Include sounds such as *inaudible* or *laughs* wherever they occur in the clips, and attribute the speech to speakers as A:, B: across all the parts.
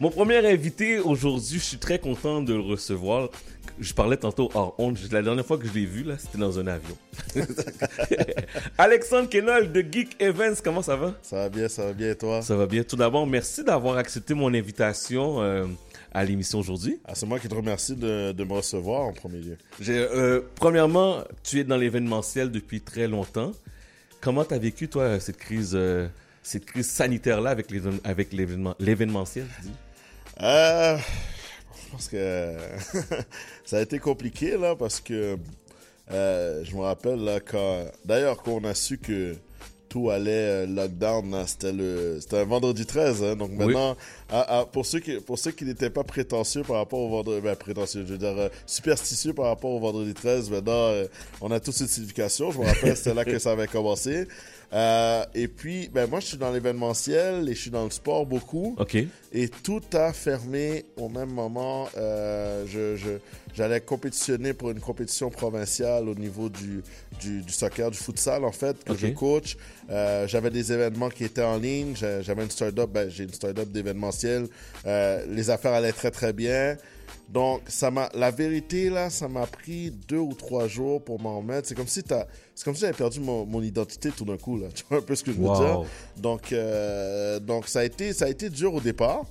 A: Mon premier invité aujourd'hui, je suis très content de le recevoir. Je parlais tantôt hors honte. La dernière fois que je l'ai vu, là, c'était dans un avion. *laughs* Alexandre Kenol de Geek Events, comment ça va?
B: Ça va bien, ça va bien et toi?
A: Ça va bien. Tout d'abord, merci d'avoir accepté mon invitation euh, à l'émission aujourd'hui.
B: Ah, c'est moi qui te remercie de, de, me recevoir en premier lieu.
A: Euh, premièrement, tu es dans l'événementiel depuis très longtemps. Comment tu as vécu, toi, cette crise, euh, cette crise sanitaire-là avec l'événementiel?
B: Euh, je pense que *laughs* ça a été compliqué là parce que euh, je me rappelle là quand d'ailleurs quand on a su que tout allait euh, lockdown c'était le c'était un vendredi 13 hein, donc maintenant pour ceux qui pour ceux qui n'étaient pas prétentieux par rapport au vendredi ben, prétentieux je veux dire euh, superstitieux par rapport au vendredi 13 maintenant euh, on a toute cette signification. Je me rappelle c'était là que ça avait commencé euh, et puis, ben moi, je suis dans l'événementiel et je suis dans le sport beaucoup.
A: OK.
B: Et tout a fermé au même moment. Euh, je, je, j'allais compétitionner pour une compétition provinciale au niveau du, du, du soccer, du futsal, en fait, que je coach. Euh, j'avais des événements qui étaient en ligne. J'avais une start-up, ben, j'ai une start-up d'événementiel. Euh, les affaires allaient très, très bien. Donc, ça m'a, la vérité, là, ça m'a pris deux ou trois jours pour m'en remettre. C'est comme si t'as, c'est comme si j'avais perdu mon, mon, identité tout d'un coup, là. *laughs* Tu vois un peu ce que je veux dire? Donc, euh, donc, ça a été, ça a été dur au départ.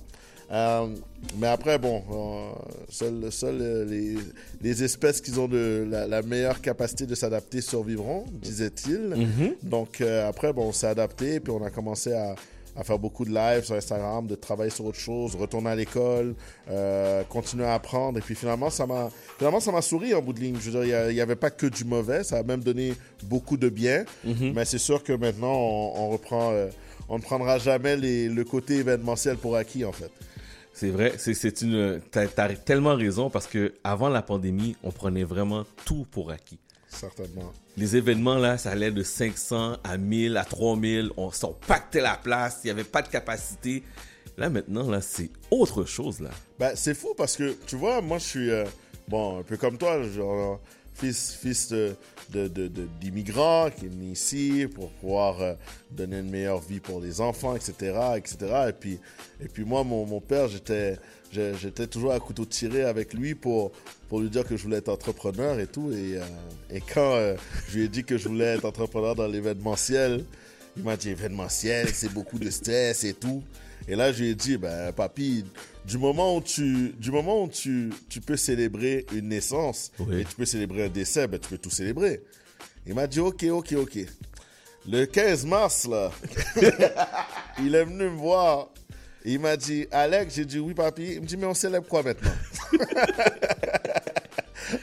B: Euh, mais après, bon, euh, seules seul les, les, espèces qui ont de, la, la meilleure capacité de s'adapter survivront, disait-il.
A: Mm-hmm.
B: Donc, euh, après, bon, on s'est adapté, puis on a commencé à, à faire beaucoup de lives sur Instagram, de travailler sur autre chose, retourner à l'école, euh, continuer à apprendre. Et puis finalement, ça m'a finalement ça m'a souri en bout de ligne. Je veux dire, il n'y avait pas que du mauvais, ça a même donné beaucoup de bien.
A: Mhm.
B: Mais c'est sûr que maintenant, on, on reprend, euh, on ne prendra jamais les, le côté événementiel pour acquis en fait.
A: C'est vrai, c'est une. T'as as tellement raison parce que avant la pandémie, on prenait vraiment tout pour acquis.
B: Certainement.
A: Les événements, là, ça allait de 500 à 1000, à 3000. On s'en pactait la place. Il n'y avait pas de capacité. Là, maintenant, là, c'est autre chose, là.
B: Ben, c'est fou parce que, tu vois, moi, je suis, euh, bon, un peu comme toi, genre, fils, fils d'immigrants qui est venu ici pour pouvoir euh, donner une meilleure vie pour les enfants, etc., etc. Et puis, et puis moi, mon, père, j'étais, j'étais toujours à couteau tiré avec lui pour, pour lui dire que je voulais être entrepreneur et tout. Et, euh, quand euh, je lui ai dit que je voulais être entrepreneur dans l'événementiel, il m'a dit événementiel, c'est beaucoup de stress et tout. Et là, je lui ai dit, ben, papy, du moment où tu, du moment où tu, tu peux célébrer une naissance
A: Oui.
B: et tu peux célébrer un décès, ben, tu peux tout célébrer. Il m'a dit, ok, ok, ok. Le 15 mars, là, *laughs* il est venu me voir. Il m'a dit, Alex, j'ai dit, oui, papy. Il me dit, mais on célèbre quoi maintenant? *laughs*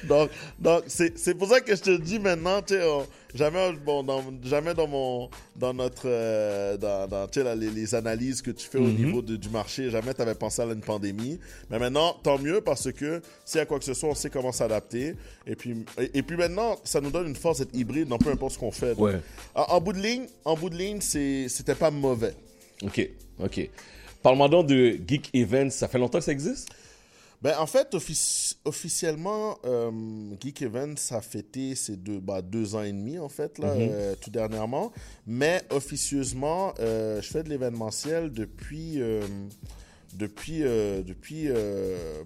B: donc, donc c'est, c'est pour ça que je te dis maintenant, tu sais, on- jamais, bon, dans, jamais dans mon, dans notre, euh, dans, dans, tu sais, là, les, les analyses que tu fais au niveau de- du marché, jamais tu avais pensé à une pandémie. Mais maintenant, tant mieux parce que s'il y a quoi que ce soit, on sait comment s'adapter. Et puis, et, et puis maintenant, ça nous donne une force d'être hybride dans peu importe ce qu'on fait. Donc,
A: Ouais.
B: en, en bout de ligne, en bout de ligne, c'est, c'était pas mauvais.
A: OK, OK. Parle-moi donc de Geek Events. Ça fait longtemps que ça existe?
B: Ben, en fait, offici- officiellement, euh, Geek Events a fêté ses deux, bah, deux ans et demi, en fait, là, euh, tout dernièrement. Mais officieusement, euh, je fais de l'événementiel depuis... depuis, depuis,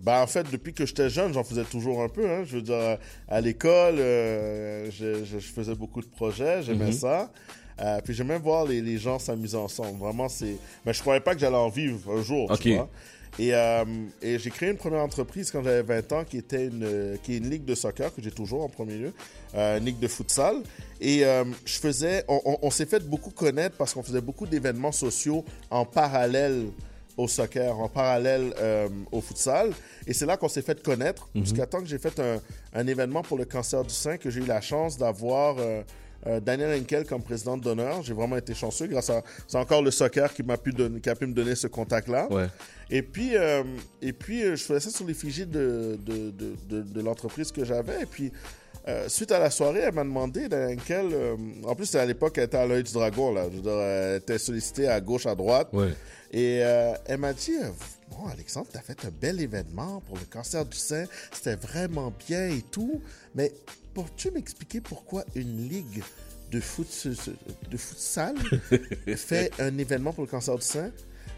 B: ben en fait, depuis que j'étais jeune, j'en faisais toujours un peu. Hein, je veux dire, à l'école, je, je, je faisais beaucoup de projets, j'aimais
A: Mhm.
B: ça. Euh, puis j'aimais voir les, les gens s'amuser ensemble. Vraiment, c'est. Mais je croyais pas que j'allais en vivre un jour.
A: Ok.
B: Tu vois? Et, euh, et j'ai créé une première entreprise quand j'avais 20 ans qui était une, euh, qui est une ligue de soccer que j'ai toujours en premier lieu, euh, une ligue de futsal. Et euh, je faisais, on, on- on s'est fait beaucoup connaître parce qu'on faisait beaucoup d'événements sociaux en parallèle au soccer, en parallèle euh, au futsal. Et c'est là qu'on s'est fait connaître jusqu'à temps que j'ai fait un, un événement pour le cancer du sein que j'ai eu la chance d'avoir. Euh, Daniel Henkel comme présidente d'honneur. J'ai vraiment été chanceux grâce à c'est encore le soccer qui m'a pu donner, qui a pu me donner ce contact-là.
A: Ouais.
B: Et puis, euh, et puis euh, je faisais ça sur l'effigie de, de, de, de, de l'entreprise que j'avais. Et puis, euh, suite à la soirée, elle m'a demandé dans laquelle. euh, en plus, à l'époque, elle était à l'œil du dragon. Là. Je veux dire, elle était sollicitée à gauche, à droite.
A: Ouais.
B: Et euh, elle m'a dit Bon, Alexandre, tu as fait un bel événement pour le cancer du sein. C'était vraiment bien et tout. Mais peux-tu m'expliquer pourquoi une ligue de foot, de futsal *laughs* fait un événement pour le cancer du sein?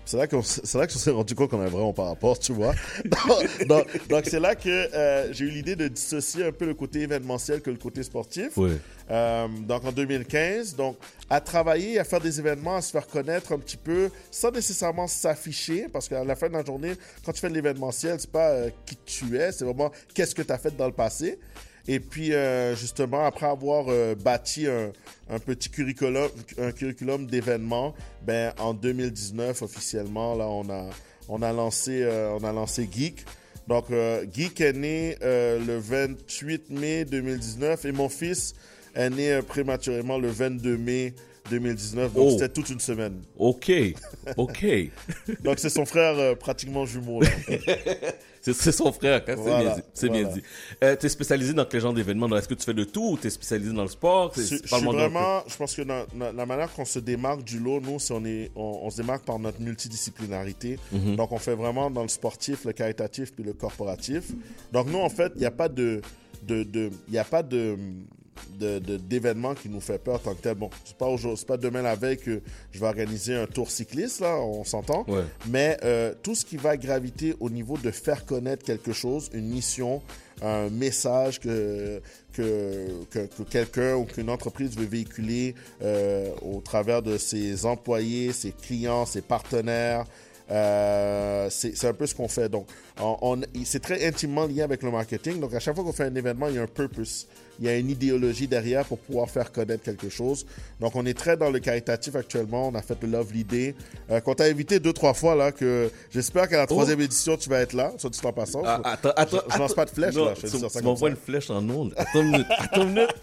B: C'est là qu'on s'est rendu compte qu'on avait vraiment pas rapport, tu vois. *laughs* donc, c'est là que euh, j'ai eu l'idée de dissocier un peu le côté événementiel que le côté sportif.
A: Oui.
B: Euh, donc en 2015, donc à travailler, à faire des événements, à se faire connaître un petit peu, sans nécessairement s'afficher, parce qu'à la fin de la journée, quand tu fais de l'événementiel, c'est pas euh, qui tu es, c'est vraiment qu'est-ce que tu as fait dans le passé. Et puis, euh, justement, après avoir euh, bâti un, petit curriculum, un curriculum d'événements, ben, en 2019, officiellement, là, on a, on a, lancé, euh, on a lancé Geek. Donc, Geek est né le 28 mai 2019 et mon fils est né prématurément le 22 mai 2019. Donc, c'était toute une semaine.
A: OK. OK. *laughs*
B: donc, c'est son frère pratiquement jumeau. *laughs*
A: C'est son frère, hein, c'est bien dit. Euh, tu es spécialisé dans quel genre d'événements? Est-ce que tu fais de tout ou tu es spécialisé dans le sport?
B: Je suis vraiment, je pense que la manière qu'on se démarque du lot, nous, on, est, on, se démarque par notre multidisciplinarité. Mhm. Donc, on fait vraiment dans le sportif, le caritatif puis le corporatif. Donc, nous, en fait, il n'y a pas de, de, de a pas de d'événements qui nous fait peur tant que tel. Bon, c'est pas, pas demain la veille que je vais organiser un tour cycliste, là, on s'entend. Mais euh, tout ce qui va graviter au niveau de faire connaître quelque chose, une mission, un message que, que, que, quelqu'un ou qu'une entreprise veut véhiculer euh, au travers de ses employés, ses clients, ses partenaires, euh, c'est un peu ce qu'on fait. Donc, on, c'est très intimement lié avec le marketing. Donc, à chaque fois qu'on fait un événement, il y a un purpose. Il y a une idéologie derrière pour pouvoir faire connaître quelque chose. Donc, on est très dans le caritatif actuellement. On a fait le Love l'idée. Euh, qu'on t'a invité deux, trois fois, là, que j'espère qu'à la troisième oh. édition, tu vas être là, soit tu en passant.
A: Ah, attends, attends,
B: je, lance pas de flèche, là.
A: Je tu m'envoies une flèche en ondes. Attends une minute. Attends une minute.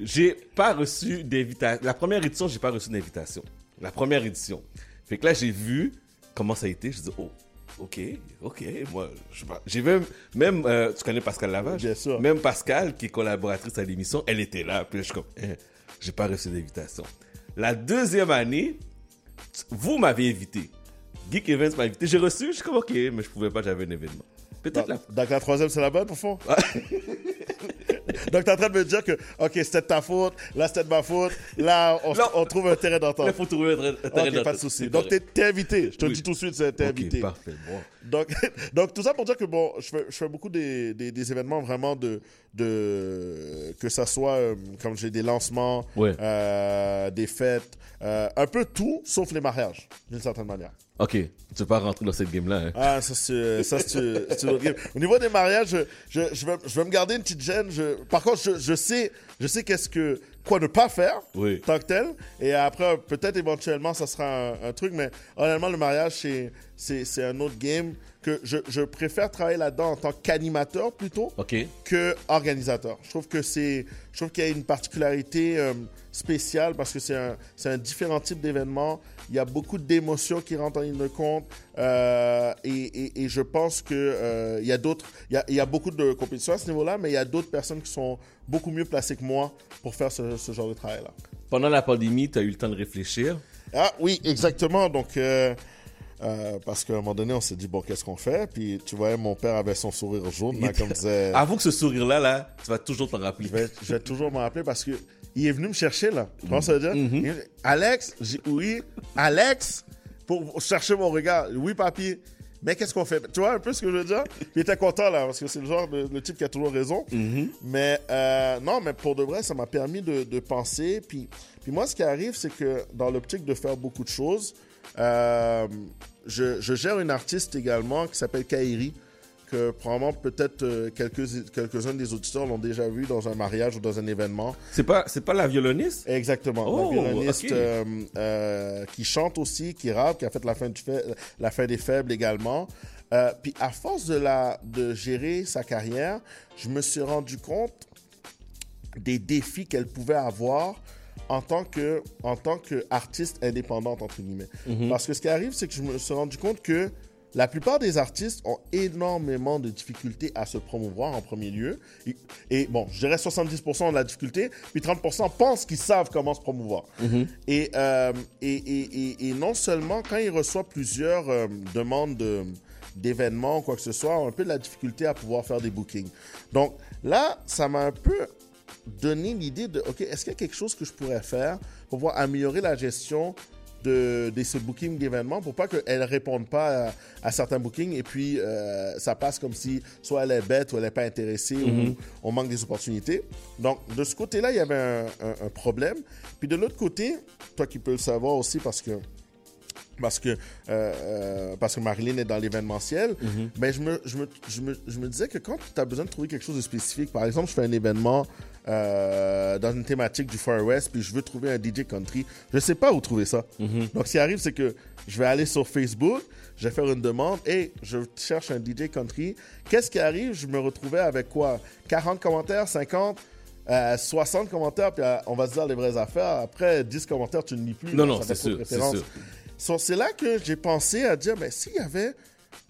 A: J'ai pas reçu d'invitation. La première édition, j'ai pas reçu d'invitation. La première édition. Fait que là, j'ai vu comment ça a été. Je dis, oh, ok, ok. Moi, j'ai même, même euh, tu connais Pascal Lavage
B: Bien sûr.
A: Même Pascal, qui est collaboratrice à l'émission, elle était là. Puis je suis comme, eh, j'ai pas reçu d'invitation. La deuxième année, vous m'avez invité. Geek Events m'a invité. J'ai reçu, je suis comme, ok, mais je pouvais pas, j'avais un événement.
B: Peut-être la... Donc la troisième, c'est la bonne, pour fond? *laughs* Donc, tu es en train de me dire que, OK, c'était de ta faute, là, c'était de ma faute, là, on, trouve un terrain d'entente.
A: Il faut trouver un terrain d'entente.
B: pas de souci. Donc, tu es, invité. Je te le dis tout de suite, tu es invité.
A: parfait. Bon.
B: Donc, *laughs* donc, tout ça pour dire que, bon, je fais, je fais beaucoup des, des, événements vraiment de, de que ça soit, euh, comme j'ai des lancements, euh, des fêtes, euh, un peu tout, sauf les mariages, d'une certaine manière.
A: Ok, tu veux pas rentrer dans cette game-là. Hein?
B: Ah, ça c'est ça c'est game. Au niveau des mariages, je, je, je, vais, je vais me garder une petite gêne. Je, par contre, je, je sais, je sais qu'est-ce que quoi ne pas faire
A: oui.
B: tant que tel. Et après, peut-être éventuellement, ça sera un, truc. Mais honnêtement, le mariage, c'est c'est un autre game que je, je préfère travailler là-dedans en tant qu'animateur plutôt que organisateur. Je trouve que c'est, je trouve qu'il y a une particularité euh, spéciale parce que c'est un, un différent type d'événement. Il y a beaucoup d'émotions qui rentrent en ligne de compte euh, et, et, et, je pense que euh, il y a d'autres, il y a, il y a beaucoup de compétitions à ce niveau-là, mais il y a d'autres personnes qui sont beaucoup mieux placées que moi pour faire ce, ce genre de travail-là.
A: Pendant la pandémie, tu as eu le temps de réfléchir?
B: Ah oui, exactement. Donc euh, parce qu'à un moment donné, on s'est dit, bon, qu'est-ce qu'on fait? Puis, tu vois, mon père avait son sourire jaune, là, comme disait...
A: Avoue que ce sourire-là, là, tu vas toujours t'en rappeler.
B: Je vais, toujours m'en rappeler parce que il est venu me chercher, là. Tu vois ça veut dire? Mm-hmm. Alex, j'ai oui, Alex, pour chercher mon regard. Oui, papy. Mais qu'est-ce qu'on fait? Tu vois un peu ce que je veux dire? il était content, là, parce que c'est le genre de le type qui a toujours raison.
A: Mm-hmm.
B: Mais, euh, non, mais pour de vrai, ça m'a permis de, de penser. Puis, puis moi, ce qui arrive, c'est que dans l'optique de faire beaucoup de choses, euh, je, gère une artiste également qui s'appelle Kairi, que probablement peut-être euh, quelques, quelques-uns des auditeurs l'ont déjà vu dans un mariage ou dans un événement.
A: C'est pas, c'est pas la violoniste?
B: Exactement, la oh, violoniste euh, qui chante aussi, qui rappe, qui a fait la fin, du la fin des faibles également. puis à force de, la, de gérer sa carrière, je me suis rendu compte des défis qu'elle pouvait avoir en tant que en tant qu'artiste indépendante entre guillemets. Mhm. Parce que ce qui arrive, c'est que je me suis rendu compte que la plupart des artistes ont énormément de difficultés à se promouvoir en premier lieu. Et, bon, je dirais 70% de la difficulté, puis 30% pensent qu'ils savent comment se promouvoir.
A: Mhm.
B: Euh, et, et, et, non seulement quand ils reçoivent plusieurs euh, demandes d'événements ou quoi que ce soit, ont un peu de la difficulté à pouvoir faire des bookings. Donc là, ça m'a un peu donner l'idée de, OK, est-ce qu'il y a quelque chose que je pourrais faire pour pouvoir améliorer la gestion de, de ce booking d'événements pour pas qu'elle ne réponde pas à, certains bookings et puis euh, ça passe comme si soit elle est bête ou elle n'est pas intéressée ou mhm. on manque des opportunités. Donc, de ce côté-là, il y avait un, un problème. Puis de l'autre côté, toi qui peux le savoir aussi parce que parce que, euh, euh, parce que Marilyn est dans l'événementiel, mhm. mais je me, je, me, je, me, je me disais que quand tu as besoin de trouver quelque chose de spécifique, par exemple, je fais un événement euh, dans une thématique du Far West, puis je veux trouver un DJ country, je sais pas où trouver ça. Mhm. Donc, ce qui arrive, c'est que je vais aller sur Facebook, je vais faire une demande, et je cherche un DJ country. Qu'est-ce qui arrive? Je me retrouvais avec quoi? 40 commentaires, 50 60 commentaires, puis on va se dire les vraies affaires. Après 10 commentaires, tu ne lis plus.
A: Non, non, c'est sûr, sûr
B: c'est là que j'ai pensé à dire, mais s'il y avait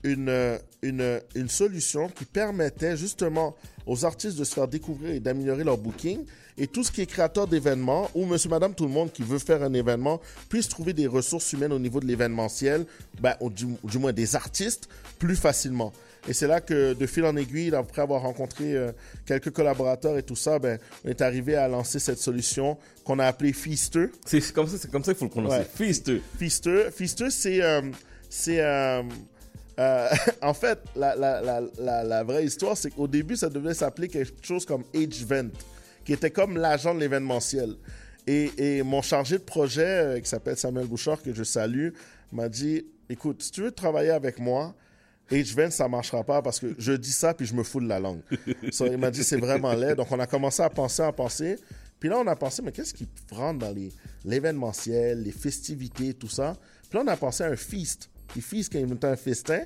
B: une, une, une, solution qui permettait justement aux artistes de se faire découvrir et d'améliorer leur booking, et tout ce qui est créateur d'événements, ou monsieur, madame, tout le monde qui veut faire un événement, puisse trouver des ressources humaines au niveau de l'événementiel, ben, ou du, moins des artistes, plus facilement. Et c'est là que, de fil en aiguille, après avoir rencontré euh, quelques collaborateurs et tout ça, ben, on est arrivé à lancer cette solution qu'on a appelée Feaster.
A: C'est comme ça, c'est comme ça qu'il faut le prononcer. Feaster.
B: Feaster. Feaster, c'est, euh, c'est, euh, *laughs* en fait, la, la, la, la vraie histoire, c'est qu'au début, ça devait s'appeler quelque chose comme H-Vent, qui était comme l'agent de l'événementiel. Et, et, mon chargé de projet, qui s'appelle Samuel Bouchard, que je salue, m'a dit, écoute, si tu veux travailler avec moi, H20, ça marchera pas parce que je dis ça puis je me fous de la langue. *laughs* il m'a dit c'est vraiment laid. Donc on a commencé à penser, à penser. Puis là on a pensé mais qu'est-ce qui rentre dans l'événementiel, les, festivités, tout ça? Puis là on a pensé à un feast. Puis feast qui est un festin.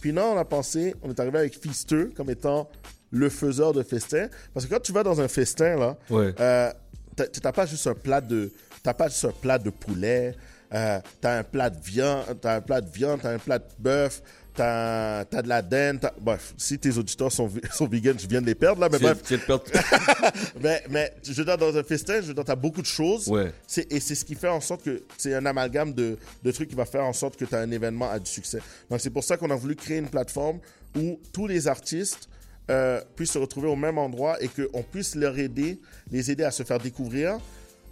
B: Puis là on a pensé, on est arrivé avec feasteux comme étant le faiseur de festin. Parce que quand tu vas dans un festin là,
A: ouais.
B: euh, t'as pas juste un plat de, t'as pas juste un plat de poulet. Euh, t'as un plat de viande, t'as un plat de viande, t'as un plat de bœuf, t'as as de la dinde. Bref, si tes auditeurs sont, *laughs* sont vegans, je viens de les perdre là, mais bref. *laughs* mais, mais je veux dire, dans un festin, je veux dire, t'as beaucoup de choses.
A: Ouais.
B: Et c'est ce qui fait en sorte que c'est un amalgame de, de, trucs qui va faire en sorte que tu as un événement à du succès. Donc c'est pour ça qu'on a voulu créer une plateforme où tous les artistes euh, puissent se retrouver au même endroit et qu'on puisse leur aider, les aider à se faire découvrir,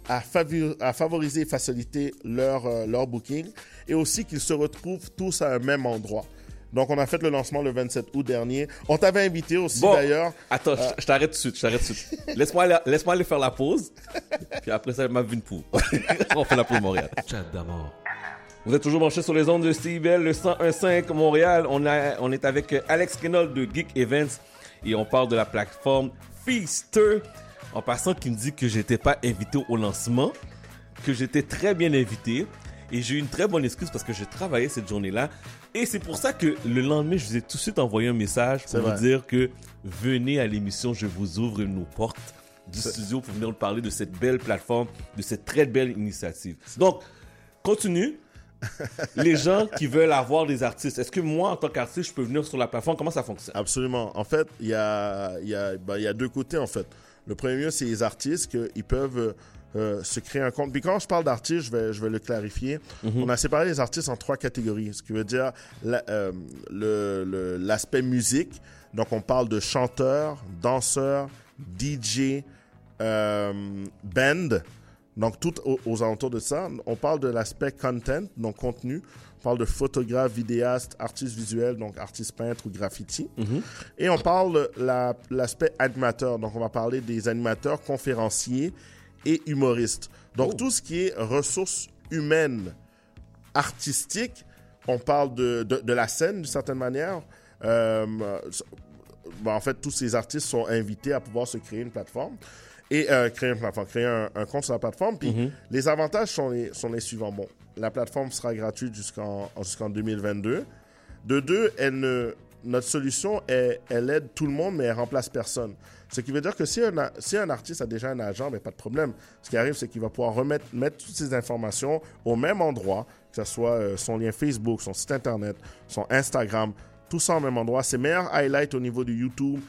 B: à, à favoriser et faciliter leur, euh, leur booking et aussi qu'ils se retrouvent tous à un même endroit. Donc, on a fait le lancement le 27 août dernier. On t'avait invité aussi, d'ailleurs.
A: Attends, je t'arrête tout de suite, je t'arrête tout de suite. *laughs* Laisse-moi aller, laisse aller faire la pause. Puis après ça, m'a vu une poule. *laughs* on fait la pause Montréal. Chat d'abord. Vous êtes toujours branché sur les ondes de CIBL, le 101.5 Montréal. On, a, on est avec Alex Renault de Geek Events et on parle de la plateforme Feaster. En passant, qui me dit que j'étais pas invité au lancement, que j'étais très bien invité. Et j'ai eu une très bonne excuse parce que j'ai travaillé cette journée-là. Et c'est pour ça que le lendemain, je vous ai tout de suite envoyé un message pour vous dire que venez à l'émission, je vous ouvre nos portes du studio pour venir nous parler de cette belle plateforme, de cette très belle initiative. Donc, continue. *laughs* les gens qui veulent avoir des artistes, est-ce que moi, en tant qu'artiste, je peux venir sur la plateforme? Comment ça fonctionne?
B: Absolument. En fait, il y a, y, a, ben, y a deux côtés, en fait. Le premier, c'est les artistes qu'ils peuvent euh, se créer un compte. Puis quand je parle d'artistes, je vais, je vais le clarifier. Mhm. On a séparé les artistes en trois catégories, ce qui veut dire euh, l'aspect musique. Donc on parle de chanteurs, danseurs, DJ, euh, band. Donc tout aux, alentours de ça. On parle de l'aspect content, donc contenu. On parle de photographe, vidéaste, artiste visuel, donc artiste peintre ou graffiti. Mhm. Et on parle de l'aspect animateur. Donc on va parler des animateurs, conférenciers et humoriste. Donc, oh. tout ce qui est ressources humaines, artistiques, on parle de, de, la scène d'une certaine manière. Euh, ben, en fait, tous ces artistes sont invités à pouvoir se créer une plateforme et euh, créer une plateforme, créer un, compte sur la plateforme. Puis mm-hmm. les avantages sont les, sont les suivants. Bon, la plateforme sera gratuite jusqu'en jusqu'en 2022. De deux, elle ne, notre solution, est, elle aide tout le monde, mais elle remplace personne. Ce qui veut dire que si un, si un artiste a déjà un agent, mais pas de problème. Ce qui arrive, c'est qu'il va pouvoir remettre mettre toutes ces informations au même endroit, que ce soit euh, son lien Facebook, son site Internet, son Instagram, tout ça au même endroit. Ses meilleurs highlights au niveau de YouTube,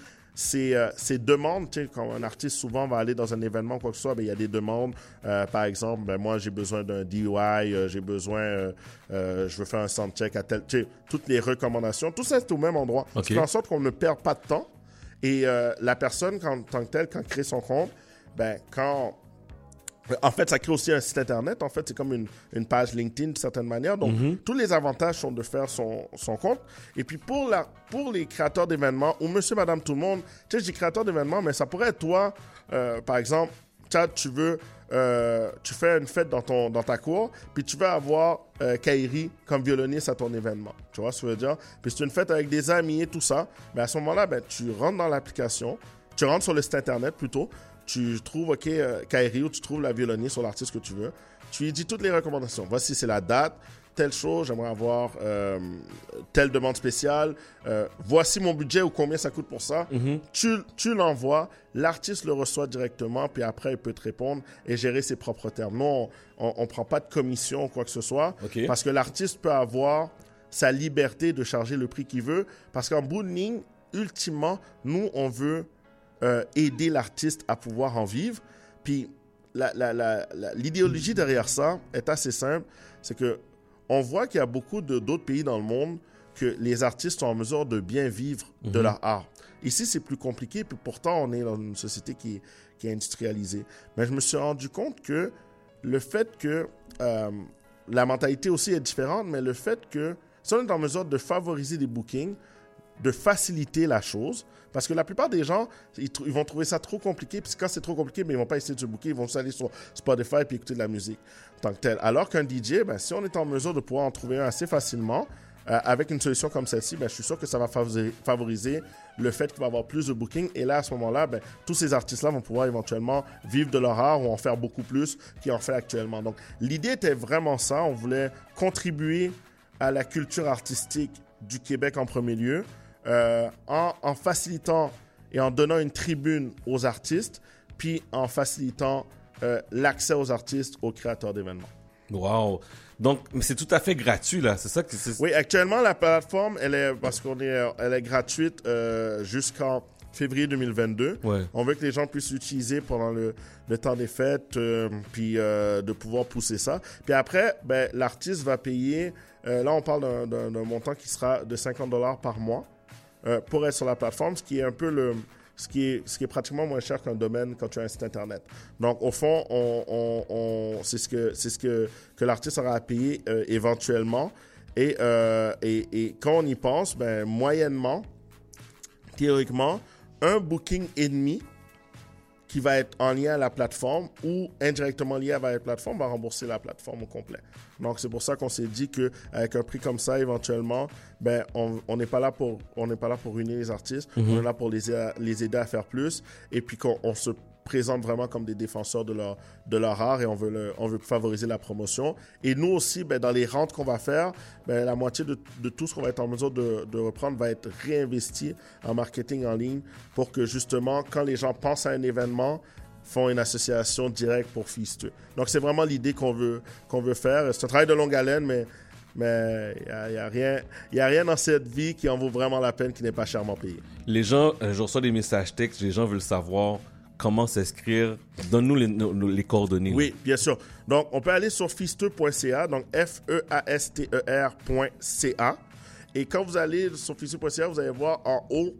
B: ces, euh, ces demandes, quand un artiste souvent va aller dans un événement, quoi que ce soit, ben, il y a des demandes. Euh, par exemple, ben, moi, j'ai besoin d'un DUI, j'ai besoin, je veux faire un soundcheck à tel. Toutes les recommandations, tout ça, c'est au même endroit. Okay. En sorte qu'on ne perd pas de temps et euh, la personne, en tant que telle, quand elle crée son compte, ben, quand En fait, ça crée aussi un site internet. En fait, c'est comme une, une, page LinkedIn d'une certaine manière. Donc,
A: Mhm.
B: tous les avantages sont de faire son, son compte. Et puis, pour, la, pour les créateurs d'événements, ou monsieur, madame, tout le monde, tu sais, je dis créateur d'événements, mais ça pourrait être toi, euh, par exemple, Chad, tu veux, euh, tu fais une fête dans, ton, dans ta cour, puis tu veux avoir euh, Kairi comme violoniste à ton événement. Tu vois ce que je veux dire? Puis c'est une fête avec des amis et tout ça. Mais à ce moment-là, ben, tu rentres dans l'application, tu rentres sur le site internet plutôt, tu trouves, OK, euh, Kairi, ou tu trouves la violoniste ou l'artiste que tu veux. Tu lui dis toutes les recommandations. Voici, c'est la date, telle chose, j'aimerais avoir euh, telle demande spéciale. euh, voici mon budget ou combien ça coûte pour ça. Tu, tu l'envoies, l'artiste le reçoit directement, puis après, il peut te répondre et gérer ses propres termes. Non, on ne prend pas de commission ou quoi que ce soit, parce que l'artiste peut avoir sa liberté de charger le prix qu'il veut, parce qu'en bout de ligne, ultimement, nous, on veut euh, aider l'artiste à pouvoir en vivre. Puis l'idéologie derrière ça est assez simple, c'est que on voit qu'il y a beaucoup d'autres pays dans le monde que les artistes sont en mesure de bien vivre de leur art. Ici, c'est plus compliqué, puis pourtant, on est dans une société qui est, qui est industrialisée. Mais je me suis rendu compte que le fait que euh, la mentalité aussi est différente, mais le fait que si on est en mesure de favoriser des bookings, de faciliter la chose. Parce que la plupart des gens, ils, vont trouver ça trop compliqué. Puis quand c'est trop compliqué, mais ils vont pas essayer de se booker. Ils vont juste aller sur Spotify et écouter de la musique tant que tel. Alors qu'un DJ, ben, si on est en mesure de pouvoir en trouver un assez facilement, euh, avec une solution comme celle-ci, ben, je suis sûr que ça va favoriser, le fait qu'il va y avoir plus de bookings. Et là, à ce moment-là, ben, tous ces artistes-là vont pouvoir éventuellement vivre de leur art ou en faire beaucoup plus qu'ils en fait actuellement. Donc, l'idée était vraiment ça. On voulait contribuer à la culture artistique du Québec en premier lieu, euh, en, en facilitant et en donnant une tribune aux artistes, puis en facilitant euh, l'accès aux artistes, aux créateurs d'événements.
A: Wow. Donc, mais c'est tout à fait gratuit, là. C'est ça que c'est.
B: Oui, actuellement, la plateforme, elle est, parce qu'on est, elle est gratuite euh, jusqu'en février 2022.
A: Ouais.
B: On veut que les gens puissent l'utiliser pendant le, le temps des fêtes, euh, puis euh, de pouvoir pousser ça. Puis après, ben, l'artiste va payer, euh, là on parle d'un montant qui sera de 50 dollars par mois euh, pour être sur la plateforme, ce qui est un peu le... Ce qui, est, ce qui est pratiquement moins cher qu'un domaine quand tu as un site internet. Donc, au fond, on, on- on- c'est ce que, c'est ce que, que l'artiste aura à payer euh, éventuellement. Et, euh, et, et quand on y pense, ben, moyennement, théoriquement, un booking et demi qui va être en lien à la plateforme ou indirectement lié à la plateforme va rembourser la plateforme au complet. Donc c'est pour ça qu'on s'est dit que avec un prix comme ça éventuellement, ben on n'est pas là pour on n'est pas là pour ruiner les artistes, on est là pour les aider à faire plus. Et puis qu'on on se présente vraiment comme des défenseurs de leur de leur art et on veut on veut favoriser la promotion et nous aussi ben, dans les rentes qu'on va faire, ben, la moitié de, de tout ce qu'on va être en mesure de, de reprendre va être réinvesti en marketing en ligne pour que justement quand les gens pensent à un événement font une association directe pour Feasteux. Donc c'est vraiment l'idée qu'on veut qu'on veut faire. C'est un travail de longue haleine mais mais il n'y a, y a rien a rien dans cette vie qui en vaut vraiment la peine qui n'est pas chèrement payé.
A: Les gens, euh, je reçois des messages textes, les gens veulent savoir comment s'inscrire. Donne-nous les, nos- nos- les coordonnées.
B: Oui, bien sûr. Donc, on peut aller sur fisteux.ca, donc E F-E-A-S-T-E-R.ca. Et quand vous allez sur fisteux.ca, vous allez voir en haut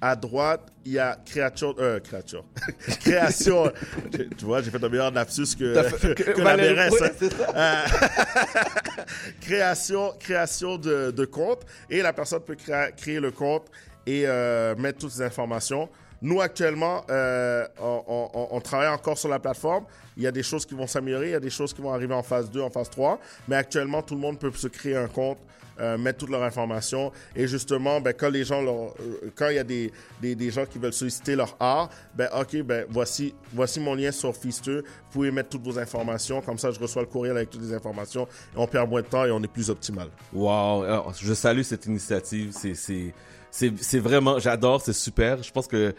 B: à droite, il y a créature, euh, créature, *laughs* création. *laughs* tu vois, j'ai fait un meilleur lapsus que, que, que la
A: Valérie-
B: mairesse.
A: oui,
B: hein.
A: ça. *laughs*
B: création, création de, de compte et la personne peut créer le compte et euh, mettre toutes les informations. Nous, actuellement, euh, on, travaille encore sur la plateforme. Il y a des choses qui vont s'améliorer, il y a des choses qui vont arriver en phase 2, en phase 3. Mais actuellement, tout le monde peut se créer un compte, euh, mettre toutes leurs informations. Et justement, ben, quand les gens, euh, quand il y a des, gens qui veulent solliciter leur art, ben, OK, ben, voici, voici mon lien sur Fisteux. Vous pouvez mettre toutes vos informations. Comme ça, je reçois le courriel avec toutes les informations. On perd moins de temps et on est plus optimal.
A: Wow, je salue cette initiative. C'est, c'est, vraiment, j'adore, c'est super. Je pense que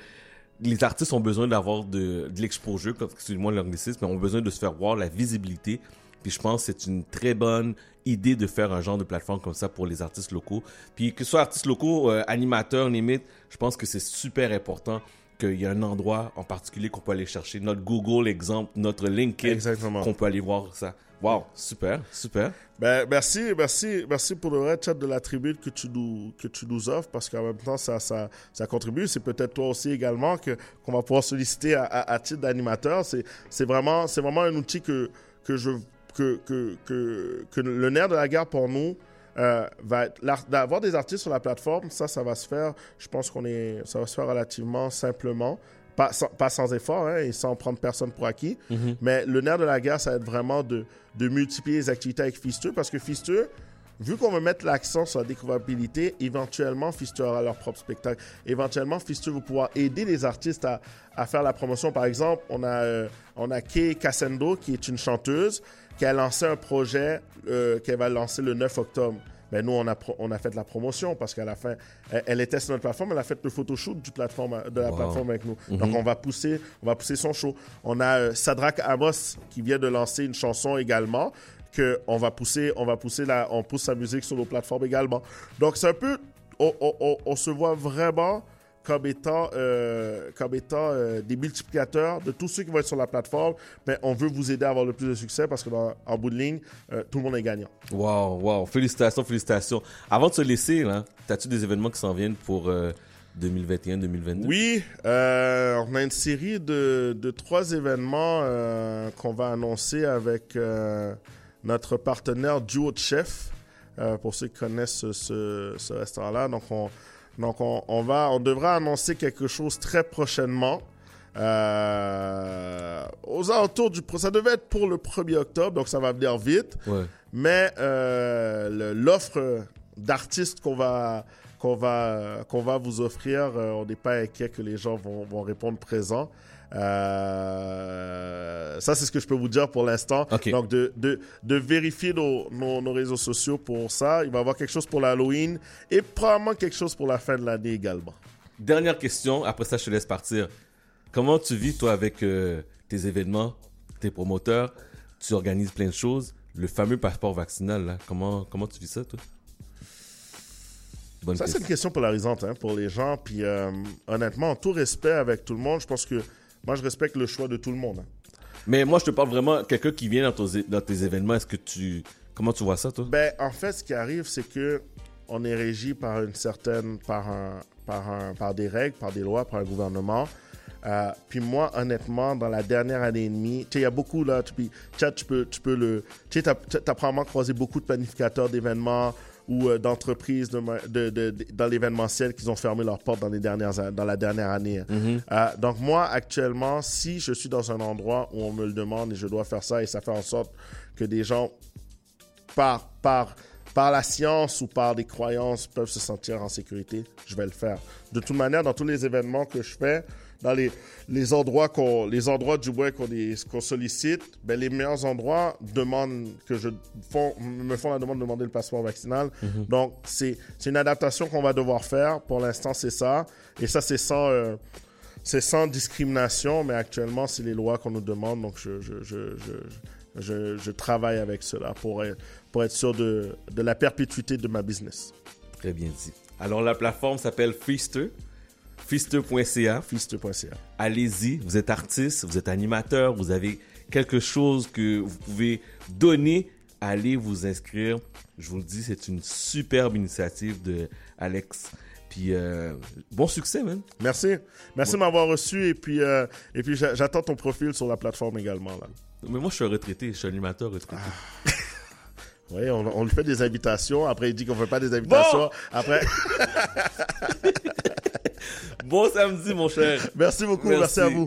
A: les artistes ont besoin d'avoir de, de l'exposure, excusez-moi l'anglicisme, mais ont besoin de se faire voir la visibilité. Puis je pense que c'est une très bonne idée de faire un genre de plateforme comme ça pour les artistes locaux. Puis que ce soit artistes locaux, euh, animateurs, limite, je pense que c'est super important qu'il y ait un endroit en particulier qu'on peut aller chercher. Notre Google exemple, notre LinkedIn, qu'on peut aller voir ça. Wow, super, super.
B: Ben, merci, merci, merci pour le vrai chat de la tribune que tu nous, que tu nous offres parce qu'en même temps, ça, ça, ça contribue. C'est peut-être toi aussi également que, qu'on va pouvoir solliciter à, titre d'animateur. C'est, c'est vraiment, c'est vraiment un outil que, que je, que, que, que le nerf de la guerre pour nous, euh, va être d'avoir des artistes sur la plateforme, ça, ça va se faire. Je pense qu'on est, ça va se faire relativement simplement pas sans, pas sans effort hein, et sans prendre personne pour acquis. Mhm. Mais le nerf de la guerre, ça va être vraiment de, de multiplier les activités avec Fisteux parce que Fisteux, vu qu'on veut mettre l'accent sur la découvrabilité, éventuellement, Fisteux aura leur propre spectacle. Éventuellement, Fisteux va pouvoir aider les artistes à, à faire la promotion. Par exemple, on a, euh, on a Kay Cassendo, qui est une chanteuse, qui a lancé un projet euh, qu'elle va lancer le 9 octobre ben nous, on a, on a fait la promotion parce qu'à la fin, elle, était sur notre plateforme, elle a fait le photoshoot du plateforme, de la plateforme avec nous. Donc, mhm. on va, pousser, on va pousser son show. On a euh, Sadrak Amos qui vient de lancer une chanson également que on va pousser, on va pousser la, on pousse sa musique sur nos plateformes également. Donc, c'est un peu, on, on, on se voit vraiment comme étant, euh, comme étant euh, des multiplicateurs de tous ceux qui vont être sur la plateforme. Mais on veut vous aider à avoir le plus de succès parce que dans, en bout de ligne, euh, tout le monde est gagnant.
A: Wow, wow. Félicitations, félicitations. Avant de se laisser, as-tu des événements qui s'en viennent pour 2021-2022?
B: Oui, on a une série de, de trois événements qu'on va annoncer avec notre partenaire Duo de Chef. pour ceux qui connaissent ce, ce restaurant-là. Donc, on, donc, on, va, on devra annoncer quelque chose très prochainement. Euh, aux alentours du... Ça devait être pour le 1er octobre, donc ça va venir vite. Mais euh, l'offre d'artistes qu'on va, qu'on va, qu'on va vous offrir, euh, on n'est pas inquiet que les gens vont, vont répondre présents. Ça, c'est ce que je peux vous dire pour l'instant. Donc, de, de, de vérifier nos, nos, réseaux sociaux pour ça. Il va y avoir quelque chose pour l'Halloween et probablement quelque chose pour la fin de l'année également.
A: Dernière question, après ça, je te laisse partir. Comment tu vis, toi, avec euh, tes événements, tes promoteurs? Tu organises plein de choses. Le fameux passeport vaccinal, là, comment, comment tu vis ça, toi?
B: Ça, c'est une question polarisante hein, pour les gens. Puis, euh, honnêtement, en tout respect avec tout le monde, je pense que moi, je respecte le choix de tout le monde. Hein.
A: Mais moi, je te parle vraiment quelqu'un qui vient dans, tes événements. Est-ce que tu. Comment tu vois ça, toi?
B: Ben, en fait, ce qui arrive, c'est que on est régi par une certaine. par, un, par, un, par des règles, par des lois, par un gouvernement. Euh, puis moi, honnêtement, dans la dernière année et demie, tu sais, il y a beaucoup là, tu, tu peux, tu peux le, tu sais, as, as probablement croisé beaucoup de planificateurs d'événements, ou euh, d'entreprises de, dans l'événementiel qui ont fermé leurs portes dans, les dernières, dans la dernière année. Mm-hmm. Euh, donc moi, actuellement, si je suis dans un endroit où on me le demande et je dois faire ça et ça fait en sorte que des gens, par, par, par la science ou par des croyances, peuvent se sentir en sécurité, je vais le faire. De toute manière, dans tous les événements que je fais, dans les, les endroits qu'on, les endroits du moins qu'on, qu'on sollicite, ben les meilleurs endroits demandent que je font, me font la demande de demander le passeport vaccinal. Mhm. Donc c'est, c'est une adaptation qu'on va devoir faire. Pour l'instant, c'est ça. Et ça, c'est sans, euh, c'est sans discrimination, mais actuellement, c'est les lois qu'on nous demande. Donc je, je, je, je, je travaille avec cela pour être, pour être sûr de, de la perpétuité de ma business.
A: Très bien dit. Alors la plateforme s'appelle Feaster. Fister.ca.
B: Fister.ca.
A: Allez-y, vous êtes artiste, vous êtes animateur, vous avez quelque chose que vous pouvez donner, allez vous inscrire. Je vous le dis, c'est une superbe initiative de Alex. Puis euh, bon succès, man.
B: Merci. Merci de m'avoir reçu et puis, euh, et puis j'attends ton profil sur la plateforme également. Là.
A: Mais moi, je suis retraité, je suis animateur retraité. Ah. *laughs*
B: Oui, on, on, lui fait des invitations. Après, il dit qu'on ne fait pas des invitations. Après. *laughs*
A: bon samedi, mon cher.
B: Merci beaucoup. merci à vous.